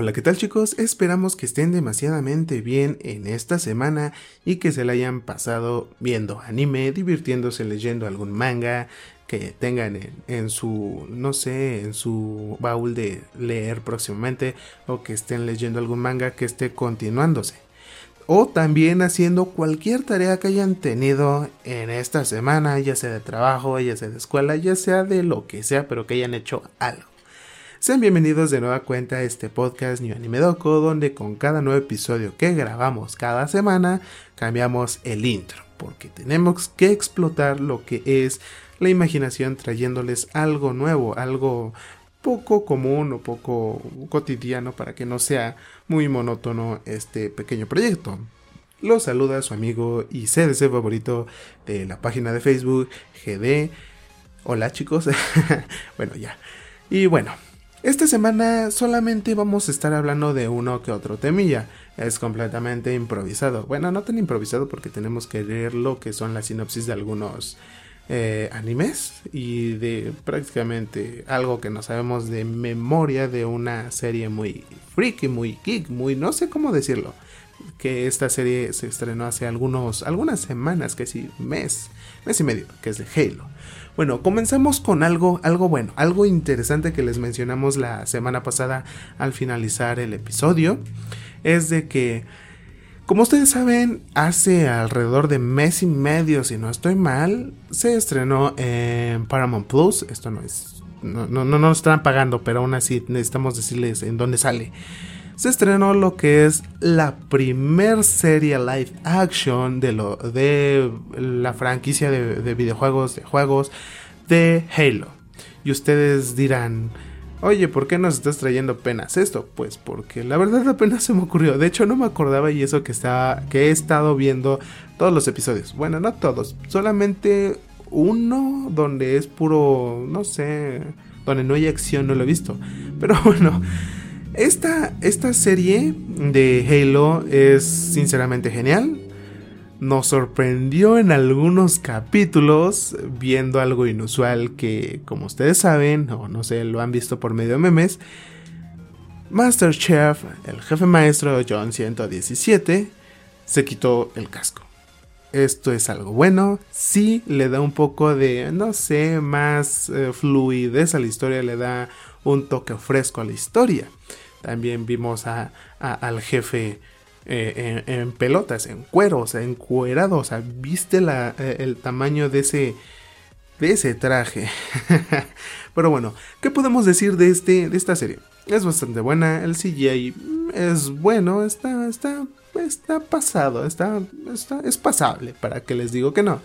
Hola, ¿qué tal chicos? Esperamos que estén demasiadamente bien en esta semana y que se la hayan pasado viendo anime, divirtiéndose leyendo algún manga que tengan en, su, no sé, en su baúl de leer próximamente o que estén leyendo algún manga que esté continuándose. O también haciendo cualquier tarea que hayan tenido en esta semana, ya sea de trabajo, ya sea de escuela, ya sea de lo que sea, pero que hayan hecho algo. Sean bienvenidos de nueva cuenta a este podcast New Anime Doco, donde con cada nuevo episodio que grabamos cada semana cambiamos el intro, porque tenemos que explotar lo que es la imaginación trayéndoles algo nuevo, algo poco común o poco cotidiano para que no sea muy monótono este pequeño proyecto. Los saluda su amigo y CDC favorito de la página de Facebook GD. Hola chicos. bueno, ya. Y bueno, esta semana solamente vamos a estar hablando de uno que otro temilla. Es completamente improvisado. Bueno, no tan improvisado porque tenemos que leer lo que son las sinopsis de algunos eh, animes y de prácticamente algo que no sabemos de memoria de una serie muy freaky, muy geek, muy no sé cómo decirlo. Que esta serie se estrenó hace algunos, algunas semanas, que sí, mes, mes y medio, que es de Halo. Bueno, comenzamos con algo, algo bueno, algo interesante que les mencionamos la semana pasada al finalizar el episodio. Es de que, como ustedes saben, hace alrededor de mes y medio, si no estoy mal, se estrenó en Paramount Plus. Esto no es. No, no, no nos están pagando, pero aún así necesitamos decirles en dónde sale se estrenó lo que es la primer serie live action de, lo, de la franquicia de, videojuegos, de juegos de Halo. Y ustedes dirán, oye, ¿por qué nos estás trayendo apenas esto? Pues porque la verdad apenas se me ocurrió. De hecho, no me acordaba y eso que, estaba, que he estado viendo todos los episodios. Bueno, no todos, solamente uno donde es puro, no sé, donde no hay acción, no lo he visto. Pero bueno. Esta, esta serie de Halo es sinceramente genial. Nos sorprendió en algunos capítulos viendo algo inusual que, como ustedes saben, o no sé, lo han visto por medio de memes. Master Chef, el jefe maestro John 117, se quitó el casco. Esto es algo bueno, sí le da un poco de, no sé, más eh, fluidez a la historia, le da un toque fresco a la historia. También vimos a, al jefe eh, en, pelotas, en cuero, o sea, encuerado. O sea, viste eh, el tamaño de ese, de ese traje. Pero bueno, ¿qué podemos decir de, este, de esta serie? Es bastante buena, el CGI es bueno, está, está, está pasado, está, está, es pasable, para que les digo que no.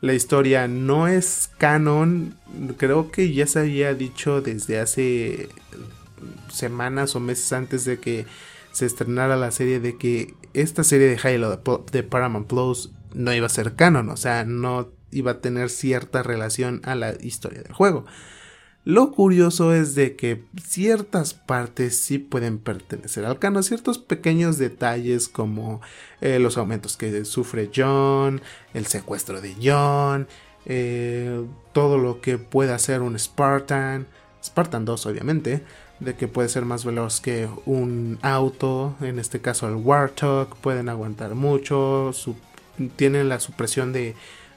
La historia no es canon, creo que ya se había dicho desde hace semanas o meses antes de que se estrenara la serie de que esta serie de Halo de Paramount Plus no iba a ser canon, o sea, no iba a tener cierta relación a la historia del juego. Lo curioso es de que ciertas partes sí pueden pertenecer al canon, ciertos pequeños detalles como eh, los aumentos que sufre John, el secuestro de John, eh, todo lo que puede hacer un Spartan, Spartan 2 obviamente, de que puede ser más veloz que un auto, en este caso el Warthog, pueden aguantar mucho, tienen la supresión de,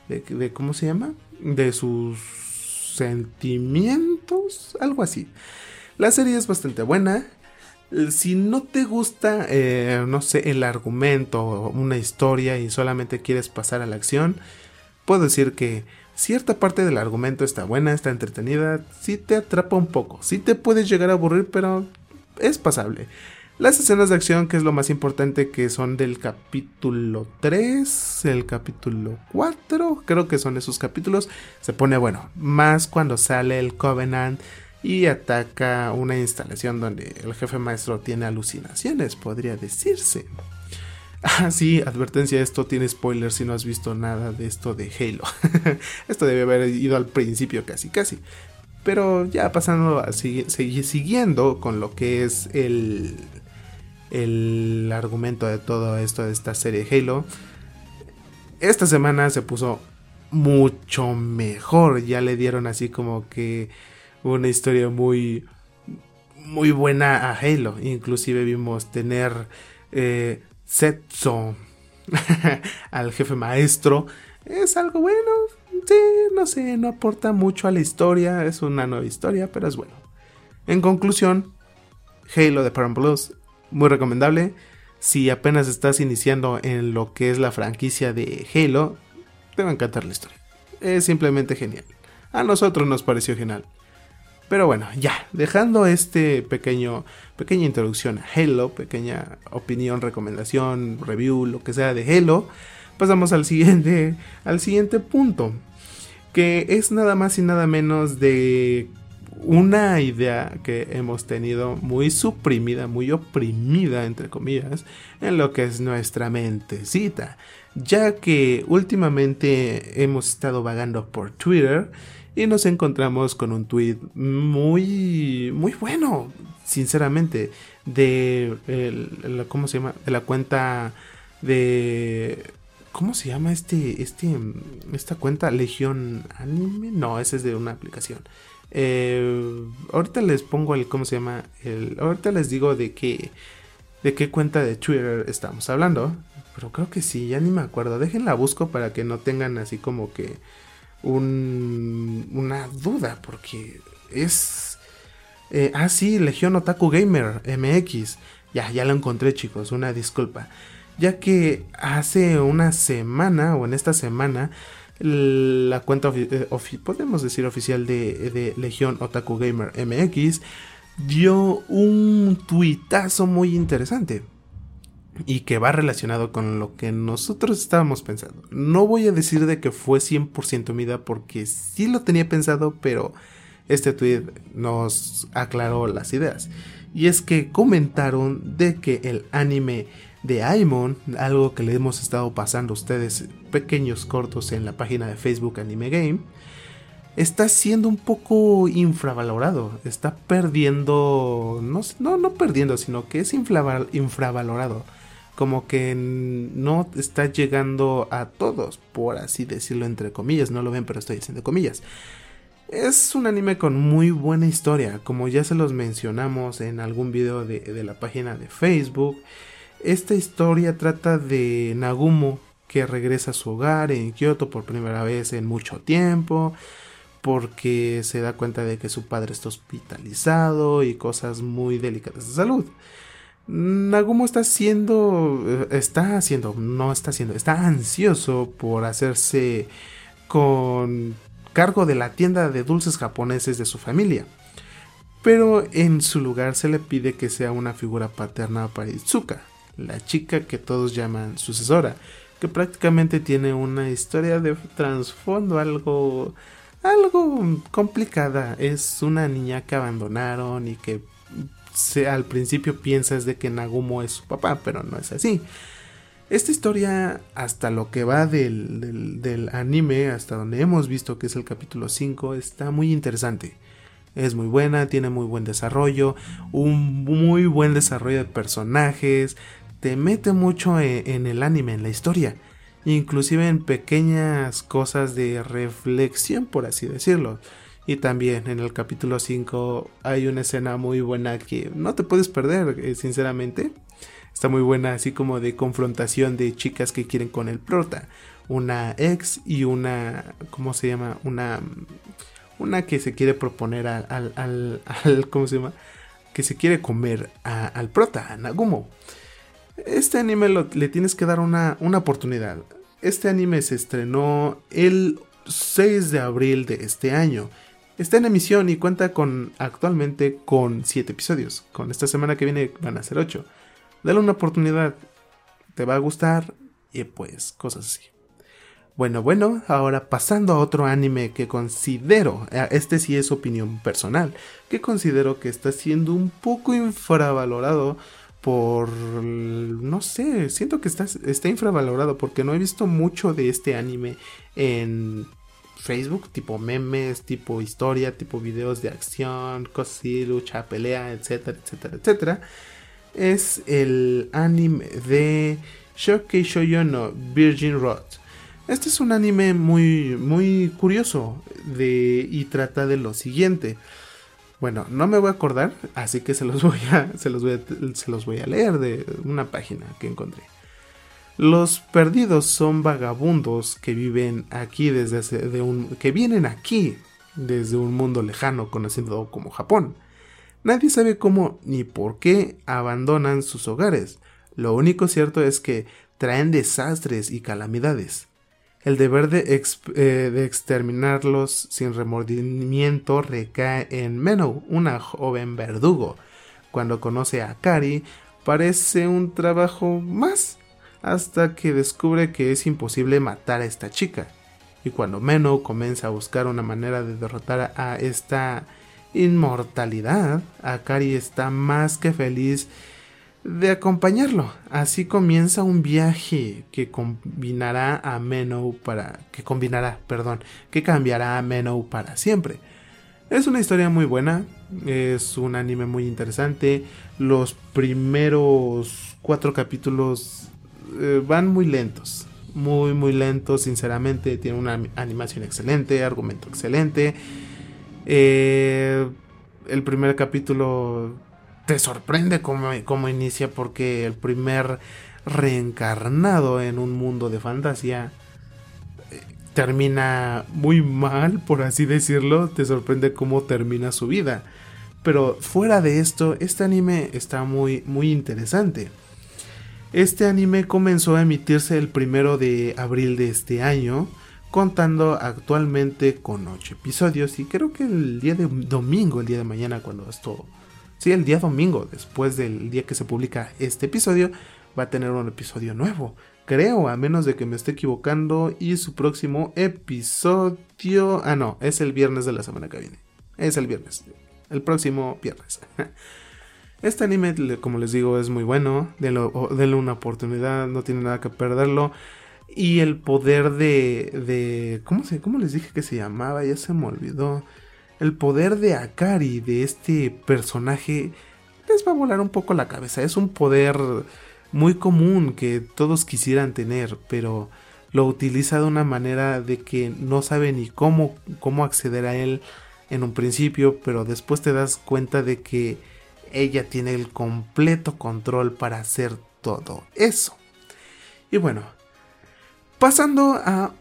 de, ¿cómo se llama? De sus sentimientos, algo así. La serie es bastante buena. Si no te gusta, eh, no sé, el argumento, una historia y solamente quieres pasar a la acción, puedo decir que cierta parte del argumento está buena, está entretenida, sí te atrapa un poco, sí te puedes llegar a aburrir, pero es pasable. Las escenas de acción, que es lo más importante, que son del capítulo 3, el capítulo 4, creo que son esos capítulos, se pone bueno, más cuando sale el Covenant y ataca una instalación donde el jefe maestro tiene alucinaciones, podría decirse. Ah, sí, advertencia, esto tiene spoilers si no has visto nada de esto de Halo. esto debe haber ido al principio casi, casi. Pero ya pasando a siguiendo con lo que es el, el argumento de todo esto de esta serie de Halo. Esta semana se puso mucho mejor. Ya le dieron así como que una historia muy muy buena a Halo. Inclusive vimos tener eh, Setzo al jefe maestro. Es algo bueno. Sí, no sé, no aporta mucho a la historia. Es una nueva historia, pero es bueno. En conclusión, Halo de Paramount Plus, muy recomendable. Si apenas estás iniciando en lo que es la franquicia de Halo, te va a encantar la historia. Es simplemente genial. A nosotros nos pareció genial. Pero bueno, ya, dejando este pequeño, pequeña introducción a Halo, pequeña opinión, recomendación, review, lo que sea de Halo, pasamos al siguiente, al siguiente punto, que es nada más y nada menos de una idea que hemos tenido muy suprimida, muy oprimida, entre comillas, en lo que es nuestra mentecita, ya que últimamente hemos estado vagando por Twitter y nos encontramos con un tweet muy, muy bueno, sinceramente, de, ¿cómo se llama? De la cuenta de... ¿Cómo se llama este, este, esta cuenta? Legión Anime. No, ese es de una aplicación. Eh, ahorita les pongo el, ¿cómo se llama? El, ahorita les digo de qué, de qué cuenta de Twitter estamos hablando. Pero creo que sí, ya ni me acuerdo. Déjenla busco para que no tengan así como que un, una duda, porque es... Eh, ah, sí, Legión Otaku Gamer MX. Ya, ya lo encontré chicos, una disculpa. Ya que hace una semana, o en esta semana, la cuenta, eh, podemos decir oficial de, de, Legión Otaku Gamer MX, dio un tuitazo muy interesante y que va relacionado con lo que nosotros estábamos pensando. No voy a decir de que fue 100% mida porque sí lo tenía pensado, pero este tweet nos aclaró las ideas. Y es que comentaron de que el anime de Aimon, algo que le hemos estado pasando a ustedes pequeños cortos en la página de Facebook Anime Game, está siendo un poco infravalorado. Está perdiendo, no, no, no perdiendo, sino que es infravalorado como que no está llegando a todos, por así decirlo entre comillas, no lo ven pero estoy haciendo comillas. Es un anime con muy buena historia, como ya se los mencionamos en algún video de, de la página de Facebook. Esta historia trata de Nagumo que regresa a su hogar en Kyoto por primera vez en mucho tiempo porque se da cuenta de que su padre está hospitalizado y cosas muy delicadas de salud. Nagumo está haciendo, eh, está haciendo, no está haciendo, está ansioso por hacerse con cargo de la tienda de dulces japoneses de su familia. Pero en su lugar se le pide que sea una figura paterna para Itsuka, la chica que todos llaman sucesora, que prácticamente tiene una historia de trasfondo algo algo complicada. Es una niña que abandonaron y que al principio piensas de que Nagumo es su papá, pero no es así. Esta historia, hasta lo que va del, anime, hasta donde hemos visto que es el capítulo 5, está muy interesante. Es muy buena, tiene muy buen desarrollo, un muy buen desarrollo de personajes, te mete mucho en, en el anime, en la historia, inclusive en pequeñas cosas de reflexión, por así decirlo. Y también en el capítulo 5 hay una escena muy buena que no te puedes perder, eh, sinceramente. Está muy buena, así como de confrontación de chicas que quieren con el prota. Una ex y una. ¿Cómo se llama? Una. Una que se quiere proponer al. al, al, ¿Cómo se llama? Que se quiere comer al prota, a Nagumo. Este anime le tienes que dar una, una oportunidad. Este anime se estrenó el 6 de abril de este año Está en emisión y cuenta con actualmente con 7 episodios. Con esta semana que viene van a ser 8. Dale una oportunidad. Te va a gustar y pues cosas así. Bueno, bueno, ahora pasando a otro anime que considero, eh, este sí es opinión personal, que considero que está siendo un poco infravalorado por, no sé, siento que está, está infravalorado porque no he visto mucho de este anime en Facebook, tipo memes, tipo historia, tipo videos de acción, cosas así, lucha, pelea, etcétera, etcétera, etcétera, es el anime de Shokei Shoujo Virgin Road. Este es un anime muy, muy curioso de, y trata de lo siguiente. Bueno, no me voy a acordar, así que se los voy a, se los voy a, se los voy a leer de una página que encontré. Los perdidos son vagabundos que viven aquí desde de un, que vienen aquí desde un mundo lejano conocido como Japón. Nadie sabe cómo ni por qué abandonan sus hogares. Lo único cierto es que traen desastres y calamidades. El deber de, eh, exterminarlos sin remordimiento recae en Menou, una joven verdugo. Cuando conoce a Kari, parece un trabajo más hasta que descubre que es imposible matar a esta chica. Y cuando Meno comienza a buscar una manera de derrotar a esta inmortalidad, Akari está más que feliz de acompañarlo. Así comienza un viaje que combinará a Menou para que combinará, perdón, que cambiará a Menou para siempre. Es una historia muy buena, es un anime muy interesante. Los primeros cuatro capítulos eh, van muy lentos. Muy, muy lentos, sinceramente. Tiene una animación excelente, argumento excelente. Eh, el primer capítulo te sorprende cómo, inicia porque el primer reencarnado en un mundo de fantasía eh, termina muy mal, por así decirlo. Te sorprende cómo termina su vida. Pero fuera de esto, este anime está muy, muy interesante. Este anime comenzó a emitirse el primero de abril de este año, contando actualmente con 8 episodios y creo que el día de domingo, el día de mañana cuando esto... Sí, el día domingo, después del día que se publica este episodio, va a tener un episodio nuevo. Creo, a menos de que me esté equivocando. Y su próximo episodio... Ah, no, es el viernes de la semana que viene. Es el viernes. El próximo viernes. Este anime, como les digo, es muy bueno. Denle, una oportunidad, no tiene nada que perderlo. Y el poder de. de ¿cómo, se, ¿Cómo les dije que se llamaba? Ya se me olvidó. El poder de Akari, de este personaje, les va a volar un poco la cabeza. Es un poder muy común que todos quisieran tener, pero lo utiliza de una manera de que no sabe ni cómo, cómo acceder a él en un principio, pero después te das cuenta de que ella tiene el completo control para hacer todo eso. Y bueno, pasando a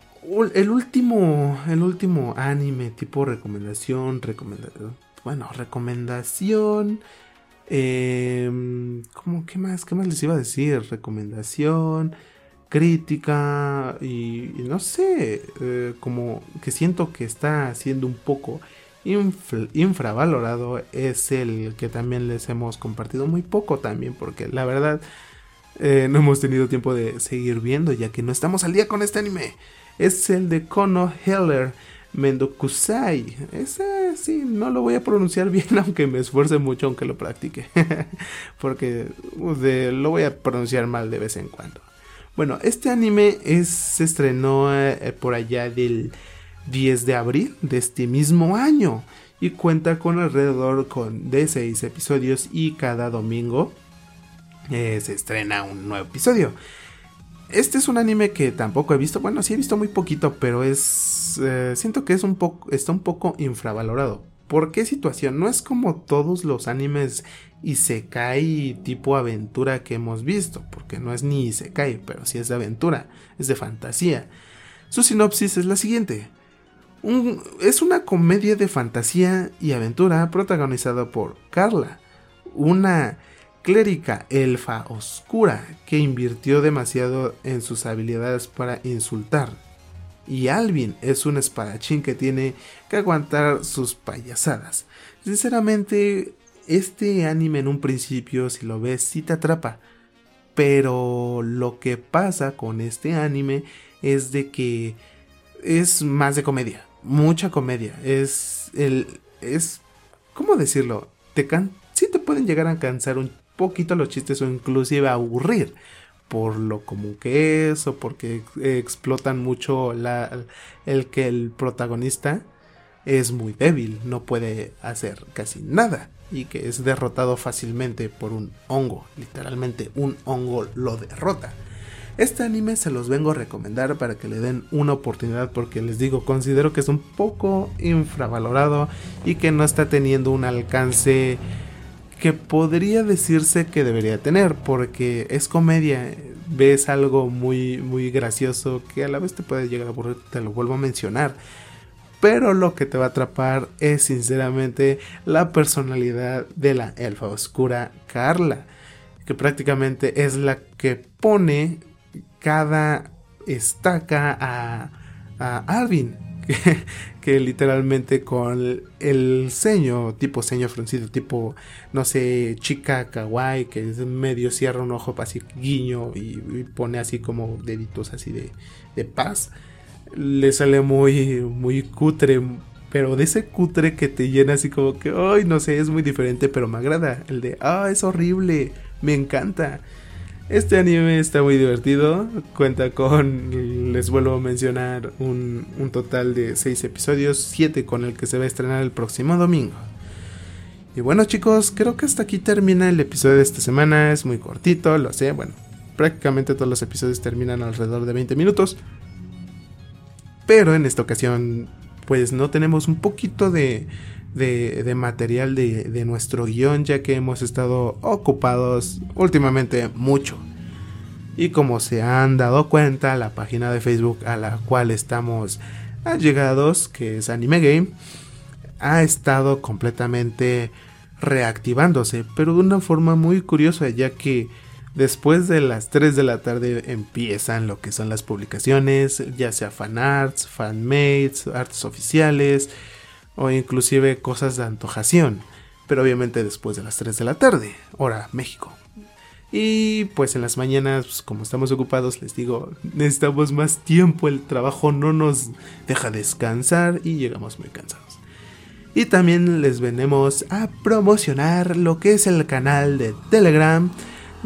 el último, el último anime tipo recomendación, recomendación, bueno, recomendación, eh, ¿cómo, qué más, qué más les iba a decir? Recomendación, crítica y, no sé, eh, como que siento que está haciendo un poco infravalorado es el que también les hemos compartido muy poco también, porque la verdad eh, no hemos tenido tiempo de seguir viendo, ya que no estamos al día con este anime. Es el de Kono Heller Mendokusai. Ese sí, no lo voy a pronunciar bien, aunque me esfuerce mucho, aunque lo practique. porque lo voy a pronunciar mal de vez en cuando. Bueno, este anime se estrenó eh, por allá del 10 de abril de este mismo año y cuenta con alrededor con de 6 episodios y cada domingo eh, se estrena un nuevo episodio. Este es un anime que tampoco he visto, bueno, sí he visto muy poquito, pero es eh, siento que es un poco está un poco infravalorado. ¿Por qué situación? No es como todos los animes Isekai tipo aventura que hemos visto, porque no es ni Isekai, pero sí es de aventura, es de fantasía. Su sinopsis es la siguiente es una comedia de fantasía y aventura protagonizada por Carla, una clérica elfa oscura que invirtió demasiado en sus habilidades para insultar. Y Alvin es un espadachín que tiene que aguantar sus payasadas. Sinceramente, este anime en un principio, si lo ves, sí te atrapa. Pero lo que pasa con este anime es de que es más de comedia mucha comedia. Es el. Es. ¿Cómo decirlo? Te can sí te pueden llegar a cansar un poquito los chistes o inclusive aburrir por lo común que es o porque explotan mucho la, el que el protagonista es muy débil, no puede hacer casi nada y que es derrotado fácilmente por un hongo, literalmente un hongo lo derrota. Este anime se los vengo a recomendar para que le den una oportunidad porque les digo, considero que es un poco infravalorado y que no está teniendo un alcance que podría decirse que debería tener porque es comedia, ves algo muy muy gracioso que a la vez te puede llegar a aburrir, te lo vuelvo a mencionar. Pero lo que te va a atrapar es sinceramente la personalidad de la elfa oscura Carla, que prácticamente es la que pone cada estaca a, a. Que, literalmente con el ceño, tipo ceño fruncido, tipo, no sé, chica kawaii, que es medio cierra un ojo así guiño y, pone así como deditos así de, de paz, le sale muy, muy cutre, pero de ese cutre que te llena así como que, ay, no sé, es muy diferente, pero me agrada. El de, ah, es horrible, me encanta. Este anime está muy divertido, cuenta con, les vuelvo a mencionar, un, total de 6 episodios, 7 con el que se va a estrenar el próximo domingo. Y bueno chicos, creo que hasta aquí termina el episodio de esta semana, es muy cortito, lo sé, bueno, prácticamente todos los episodios terminan alrededor de 20 minutos. Pero en esta ocasión, pues no tenemos un poquito de, de, material de, nuestro guion ya que hemos estado ocupados últimamente mucho. Y como se han dado cuenta, la página de Facebook a la cual estamos allegados, que es Anime Game, ha estado completamente reactivándose, pero de una forma muy curiosa, ya que después de las 3 de la tarde empiezan lo que son las publicaciones, ya sea fanarts, fanmates, artes oficiales, o inclusive cosas de antojación, pero obviamente después de las 3 de la tarde, hora México. Y pues en las mañanas, pues, como estamos ocupados, les digo, necesitamos más tiempo, el trabajo no nos deja descansar y llegamos muy cansados. Y también les venimos a promocionar lo que es el canal de Telegram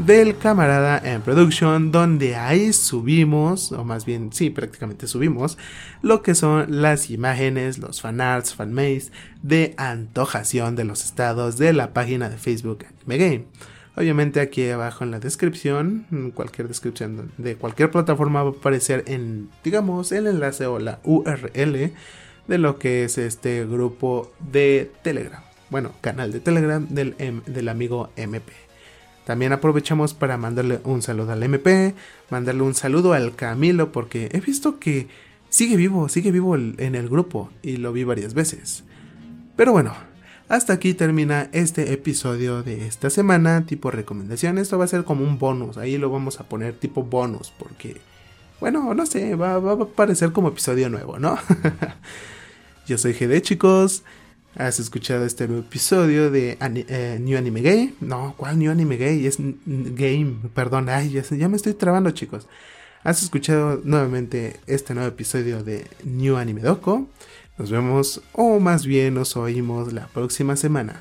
del camarada en production donde ahí subimos o más bien sí prácticamente subimos lo que son las imágenes los fanarts fanmates de antojación de los estados de la página de Facebook Anime Game. Obviamente aquí abajo en la descripción cualquier descripción de cualquier plataforma va a aparecer en digamos el enlace o la URL de lo que es este grupo de Telegram. Bueno canal de Telegram del, del amigo MP también aprovechamos para mandarle un saludo al MP, mandarle un saludo al Camilo, porque he visto que sigue vivo, sigue vivo en el grupo y lo vi varias veces. Pero bueno, hasta aquí termina este episodio de esta semana, tipo recomendación. Esto va a ser como un bonus, ahí lo vamos a poner tipo bonus, porque, bueno, no sé, va, va a parecer como episodio nuevo, ¿no? Yo soy GD, chicos. ¿Has escuchado este nuevo episodio de eh, New Anime Gay? No, ¿cuál New Anime Gay? Es Game, perdón, ay, ya, me estoy trabando chicos. ¿Has escuchado nuevamente este nuevo episodio de New Anime Doko? Nos vemos, o más bien nos oímos la próxima semana.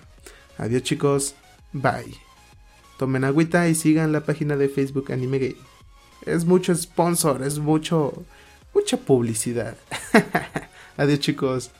Adiós chicos, bye. Tomen agüita y sigan la página de Facebook Anime Gay. Es mucho sponsor, es mucho, mucha publicidad. Adiós chicos.